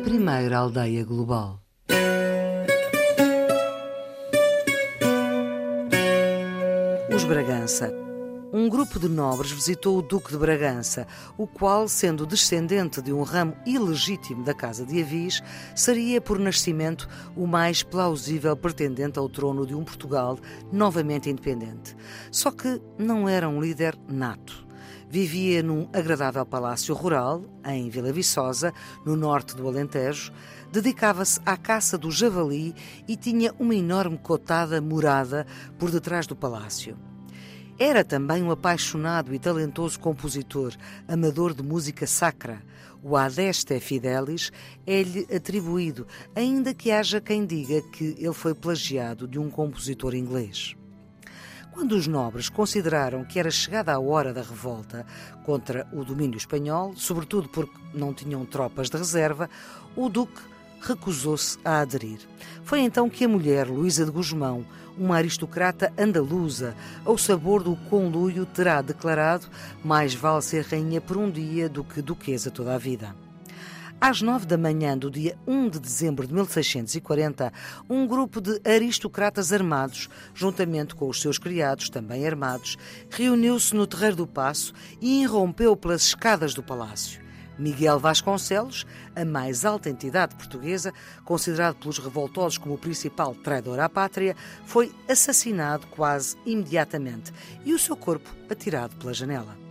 primeira aldeia global. Os Bragança. Um grupo de nobres visitou o Duque de Bragança, o qual, sendo descendente de um ramo ilegítimo da Casa de Avis, seria por nascimento o mais plausível pretendente ao trono de um Portugal novamente independente. Só que não era um líder nato. Vivia num agradável palácio rural, em Vila Viçosa, no norte do Alentejo, dedicava-se à caça do javali e tinha uma enorme cotada morada por detrás do palácio. Era também um apaixonado e talentoso compositor, amador de música sacra. O Adeste Fidelis é-lhe atribuído, ainda que haja quem diga que ele foi plagiado de um compositor inglês. Quando os nobres consideraram que era chegada a hora da revolta contra o domínio espanhol, sobretudo porque não tinham tropas de reserva, o Duque recusou-se a aderir. Foi então que a mulher, Luísa de Guzmão, uma aristocrata andaluza, ao sabor do conluio, terá declarado mais vale ser rainha por um dia do que duquesa toda a vida. Às nove da manhã do dia 1 de dezembro de 1640, um grupo de aristocratas armados, juntamente com os seus criados, também armados, reuniu-se no Terreiro do Paço e irrompeu pelas escadas do palácio. Miguel Vasconcelos, a mais alta entidade portuguesa, considerado pelos revoltosos como o principal traidor à pátria, foi assassinado quase imediatamente e o seu corpo atirado pela janela.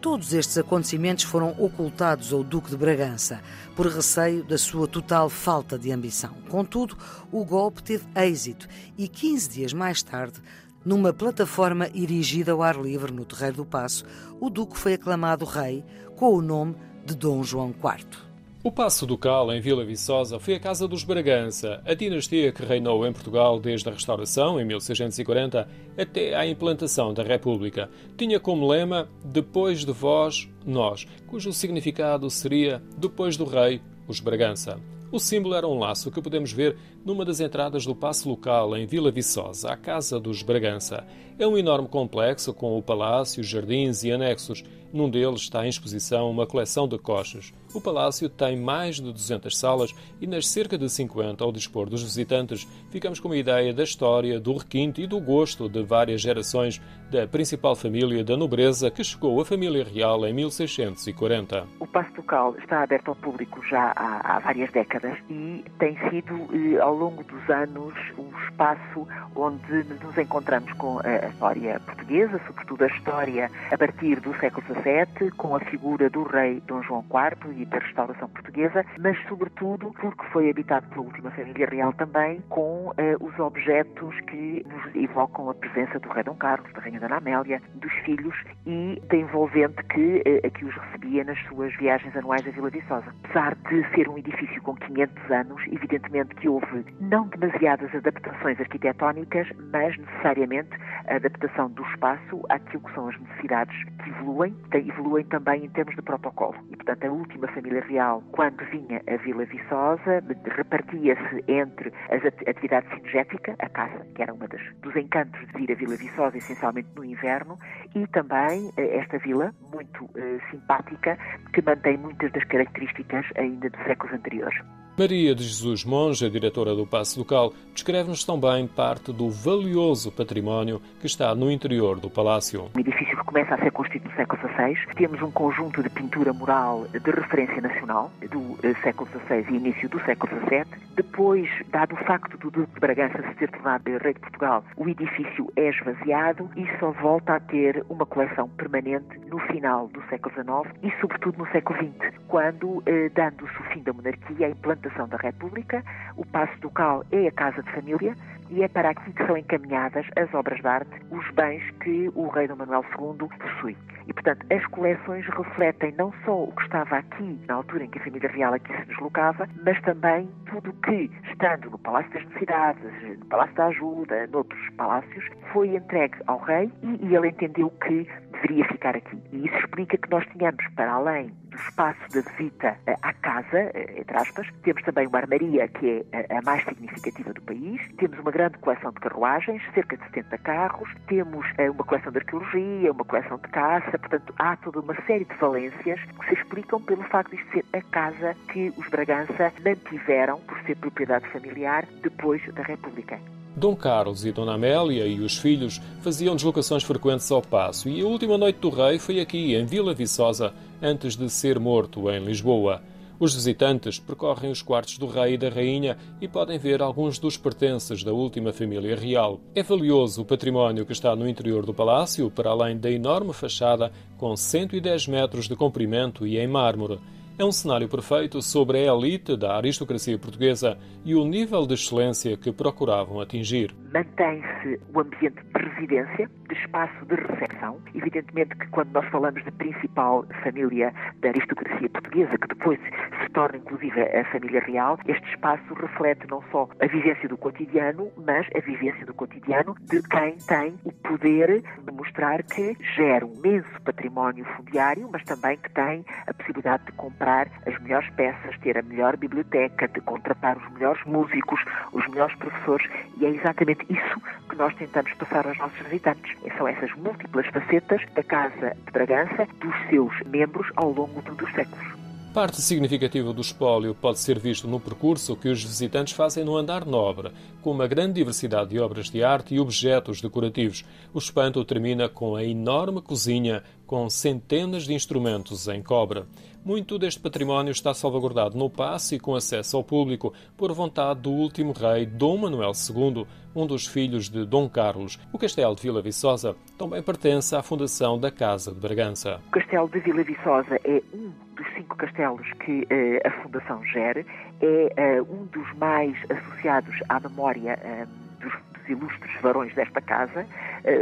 Todos estes acontecimentos foram ocultados ao Duque de Bragança, por receio da sua total falta de ambição. Contudo, o golpe teve êxito e, 15 dias mais tarde, numa plataforma erigida ao ar livre no Terreiro do Paço, o Duque foi aclamado rei com o nome de Dom João IV. O Paço Ducal, em Vila Viçosa, foi a casa dos Bragança, a dinastia que reinou em Portugal desde a restauração, em 1640, até à implantação da República. Tinha como lema Depois de vós, nós, cujo significado seria Depois do rei, os Bragança. O símbolo era um laço que podemos ver numa das entradas do passo local em Vila Viçosa, a Casa dos Bragança. É um enorme complexo com o palácio, jardins e anexos. Num deles está em exposição uma coleção de coches. O palácio tem mais de 200 salas e nas cerca de 50 ao dispor dos visitantes ficamos com uma ideia da história, do requinte e do gosto de várias gerações da principal família da nobreza que chegou à família real em 1640. O Paço Ducal está aberto ao público já há, há várias décadas e tem sido, eh, ao longo dos anos, um espaço onde nos encontramos com a história portuguesa, sobretudo a história a partir do século XVII, com a figura do rei Dom João IV e da restauração portuguesa, mas sobretudo porque foi habitado pela última família real também, com uh, os objetos que nos evocam a presença do rei Dom Carlos, da rainha Dona Amélia, dos filhos e da envolvente que, que os recebia nas suas viagens anuais a Vila Viçosa. Apesar de ser um edifício com 500 anos, evidentemente que houve não demasiadas adaptações arquitetónicas, mas necessariamente a adaptação do espaço àquilo que são as necessidades que evoluem, evoluem também em termos de protocolo. E, portanto, a última família real, quando vinha a Vila Viçosa, repartia-se entre as atividades cinegética, a caça, que era das, dos encantos de vir a Vila Viçosa, essencialmente no inverno, e também eh, esta vila, muito uh, simpática, que mantém muitas das características ainda de séculos anteriores. Maria de Jesus Monja, diretora do Paço Local, descreve-nos também parte do valioso património que está no interior do palácio. Um edifício que começa a ser construído no século XVI. Temos um conjunto de pintura mural de referência nacional do eh, século XVI e início do século XVII. Depois, dado o facto do Duque de Bragança se ter tornado rei de Portugal, o edifício é esvaziado e só volta a ter uma coleção permanente no final do século XIX e, sobretudo, no século XX, quando, eh, dando-se o fim da monarquia, a implantação da República, o Paço Ducal é a casa de família e é para aqui que são encaminhadas as obras de arte, os bens que o rei Dom Manuel II possui. E, portanto, as coleções refletem não só o que estava aqui, na altura em que a família real aqui se deslocava, mas também tudo o que, estando no Palácio das Necessidades, no Palácio da Ajuda, noutros palácios, foi entregue ao rei e, e ele entendeu que deveria ficar aqui. E isso explica que nós tínhamos, para além do espaço da visita à casa, entre aspas, temos também uma armaria que é a mais significativa do país, temos uma grande coleção de carruagens, cerca de 70 carros, temos uma coleção de arqueologia, uma coleção de caça, portanto há toda uma série de valências que se explicam pelo facto de ser a casa que os Bragança mantiveram por ser propriedade familiar depois da República. Dom Carlos e Dona Amélia e os filhos faziam deslocações frequentes ao Paço e a última noite do rei foi aqui, em Vila Viçosa, antes de ser morto em Lisboa. Os visitantes percorrem os quartos do rei e da rainha e podem ver alguns dos pertences da última família real. É valioso o património que está no interior do palácio, para além da enorme fachada com 110 metros de comprimento e em mármore. É um cenário perfeito sobre a elite da aristocracia portuguesa e o nível de excelência que procuravam atingir. Mantém-se o ambiente de residência, de espaço de recepção. Evidentemente que quando nós falamos da principal família da aristocracia portuguesa, que depois se torna inclusive a família real, este espaço reflete não só a vivência do cotidiano, mas a vivência do cotidiano de quem tem o poder de mostrar que gera um imenso património fundiário, mas também que tem a possibilidade de comprar as melhores peças, ter a melhor biblioteca, de contratar os melhores músicos, os melhores professores, e é exatamente isso que nós tentamos passar aos nossos visitantes. São essas múltiplas facetas da Casa de Bragança, dos seus membros ao longo dos séculos. Parte significativa do espólio pode ser visto no percurso que os visitantes fazem no andar nobre, com uma grande diversidade de obras de arte e objetos decorativos. O espanto termina com a enorme cozinha com centenas de instrumentos em cobre. Muito deste património está salvaguardado no passe e com acesso ao público por vontade do último rei Dom Manuel II, um dos filhos de Dom Carlos. O castelo de Vila Viçosa também pertence à fundação da Casa de Bragança. O castelo de Vila Viçosa é um cinco castelos que uh, a fundação gere, é uh, um dos mais associados à memória uh, dos, dos, ilustres varões desta casa,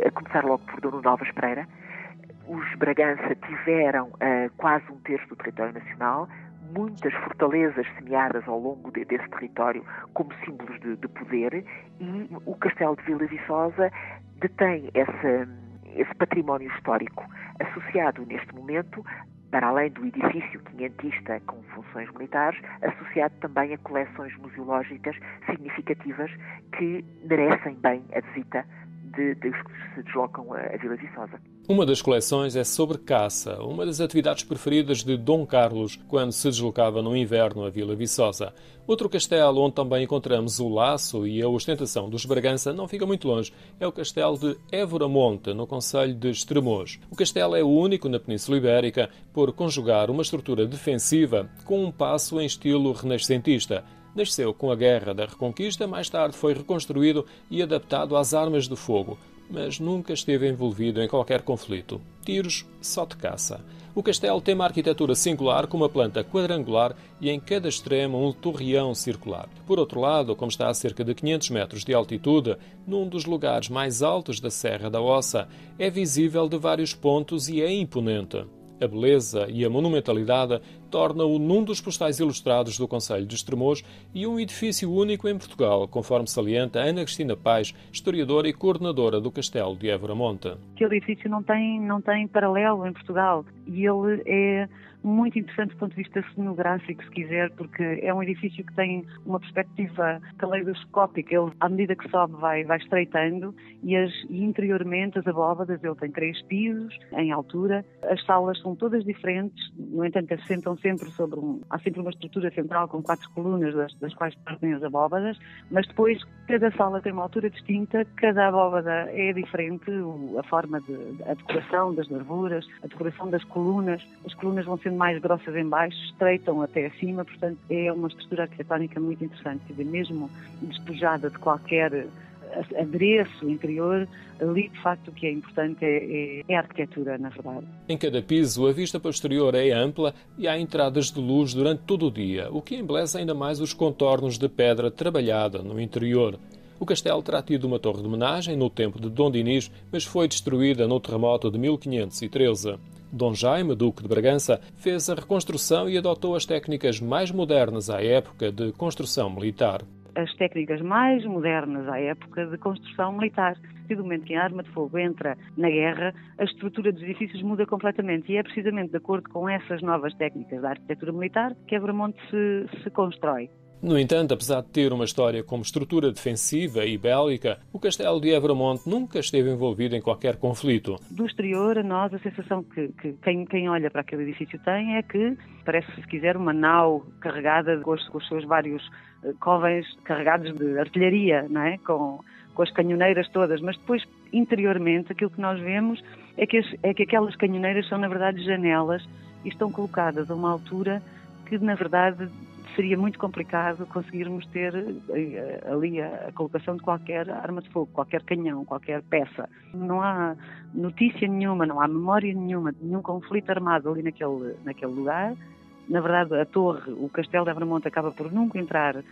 a começar logo por Dom Novas Pereira os Bragança tiveram quase um terço do território nacional, muitas fortalezas semeadas ao longo de, desse território como símbolos de, de, poder e o Castelo de Vila Viçosa detém esse, esse património histórico associado neste momento para além do edifício quinhentista com funções militares, associado também a coleções museológicas significativas que merecem bem a visita de, que se deslocam a, Vila Viçosa. Uma das coleções é sobre caça, uma das atividades preferidas de Dom Carlos quando se deslocava no inverno a Vila Viçosa. Outro castelo onde também encontramos o laço e a ostentação dos Bragança não fica muito longe, é o castelo de Évora Monte, no Conselho de Estremoz. O castelo é o único na Península Ibérica por conjugar uma estrutura defensiva com um passo em estilo renascentista, Nasceu com a Guerra da Reconquista, mais tarde foi reconstruído e adaptado às armas de fogo, mas nunca esteve envolvido em qualquer conflito. Tiros só de caça. O castelo tem uma arquitetura singular com uma planta quadrangular e em cada extremo um torreão circular. Por outro lado, como está a cerca de 500 metros de altitude, num dos lugares mais altos da Serra da Ossa, é visível de vários pontos e é imponente. A beleza e a monumentalidade torna-o num dos postais ilustrados do Conselho de Estremoz e um edifício único em Portugal, conforme salienta Ana Cristina Paz, historiadora e coordenadora do Castelo de Évora Monte. Aquele edifício não tem, não tem paralelo em Portugal e ele é muito interessante do ponto de vista cenográfico, se quiser, porque é um edifício que tem uma perspectiva caleidoscópica. Ele, à medida que sobe, vai, vai estreitando e, as, e interiormente as abóbadas, ele tem três pisos em altura. As salas são todas diferentes, no entanto, assentam sempre sobre um. Há sempre uma estrutura central com quatro colunas, das, das quais partem as abóbadas, mas depois cada sala tem uma altura distinta, cada abóbada é diferente, a forma de. a decoração das nervuras, a decoração das colunas. As colunas vão sendo mais grossas em baixo, estreitam até acima, portanto é uma estrutura arquitetónica muito interessante, dizer, mesmo despojada de qualquer adereço interior, ali de facto o que é importante é, é, é, a arquitetura, na verdade. Em cada piso, a vista posterior é ampla e há entradas de luz durante todo o dia, o que embeleza ainda mais os contornos de pedra trabalhada no interior. O castelo terá tido uma torre de homenagem no tempo de Dom Dinis, mas foi destruída no terremoto de 1513. Dom Jaime, Duque de Bragança, fez a reconstrução e adotou as técnicas mais modernas à época de construção militar. as técnicas mais modernas à época de construção militar. A partir do momento que a arma de fogo entra na guerra, a estrutura dos edifícios muda completamente e é precisamente de acordo com essas novas técnicas da arquitetura militar que Abramonte se, se constrói. No entanto, apesar de ter uma história como estrutura defensiva e bélica, o castelo de Evramonte nunca esteve envolvido em qualquer conflito. Do exterior, a nós, a sensação que, que quem, quem, olha para aquele edifício tem é que parece, se quiser, uma nau carregada com os, com os seus vários uh, covens carregados de artilharia, não é? Com, com as canhoneiras todas, mas depois, interiormente, aquilo que nós vemos é que, as, é que aquelas canhoneiras são, na verdade, janelas e estão colocadas a uma altura que, na verdade, seria muito complicado conseguirmos ter eh, ali a, colocação de qualquer arma de fogo, qualquer canhão, qualquer peça. Não há notícia nenhuma, não há memória nenhuma de nenhum conflito armado ali naquele, naquele lugar. Na verdade, a torre, o castelo de Abramonte acaba por nunca entrar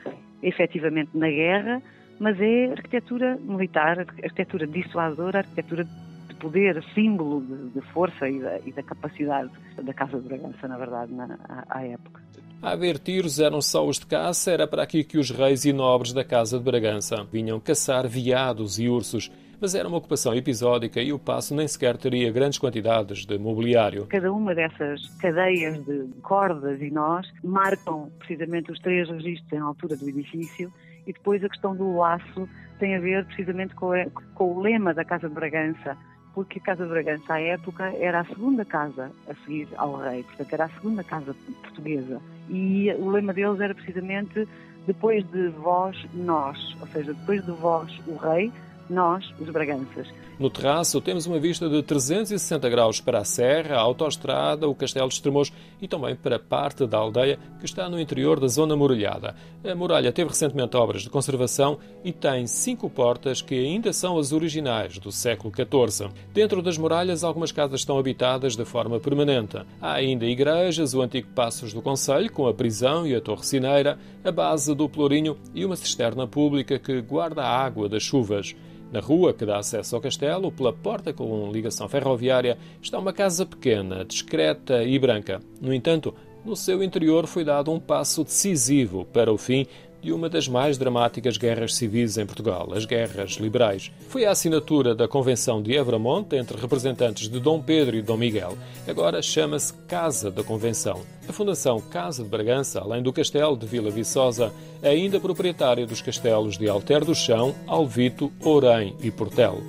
efetivamente na guerra, mas é arquitetura militar, arquitetura dissuadora, arquitetura de poder, símbolo de, de força e da, e da, capacidade da Casa de Bragança, na verdade, na, à, à época. A haver tiros eram só os de caça, era para aqui que os reis e nobres da Casa de Bragança vinham caçar veados e ursos. Mas era uma ocupação episódica e o passo nem sequer teria grandes quantidades de mobiliário. Cada uma dessas cadeias de cordas e nós marcam precisamente os três registros em altura do edifício e depois a questão do laço tem a ver precisamente com, com o lema da Casa de Bragança, porque a Casa de Bragança, à época, era a segunda casa a seguir ao rei, portanto, era a segunda casa portuguesa. E o lema deles era precisamente depois de vós, nós, ou seja, depois de vós, o rei, nós, os Braganças. No terraço temos uma vista de 360 graus para a serra, a autoestrada, o castelo de Estremoz e também para parte da aldeia que está no interior da zona muralhada. A muralha teve recentemente obras de conservação e tem cinco portas que ainda são as originais do século XIV. Dentro das muralhas algumas casas estão habitadas de forma permanente. Há ainda igrejas, o antigo Passos do Conselho com a prisão e a torre cineira, a base do Pelourinho e uma cisterna pública que guarda a água das chuvas. Na rua que dá acesso ao castelo, pela porta com ligação ferroviária, está uma casa pequena, discreta e branca. No entanto, no seu interior foi dado um passo decisivo para o fim de uma das mais dramáticas guerras civis em Portugal, as Guerras Liberais. Foi a assinatura da Convenção de Evramonte entre representantes de Dom Pedro e Dom Miguel. Agora chama-se Casa da Convenção. A Fundação Casa de Bragança, além do Castelo de Vila Viçosa, é ainda proprietária dos castelos de Alter do Chão, Alvito, Ourém e Portel.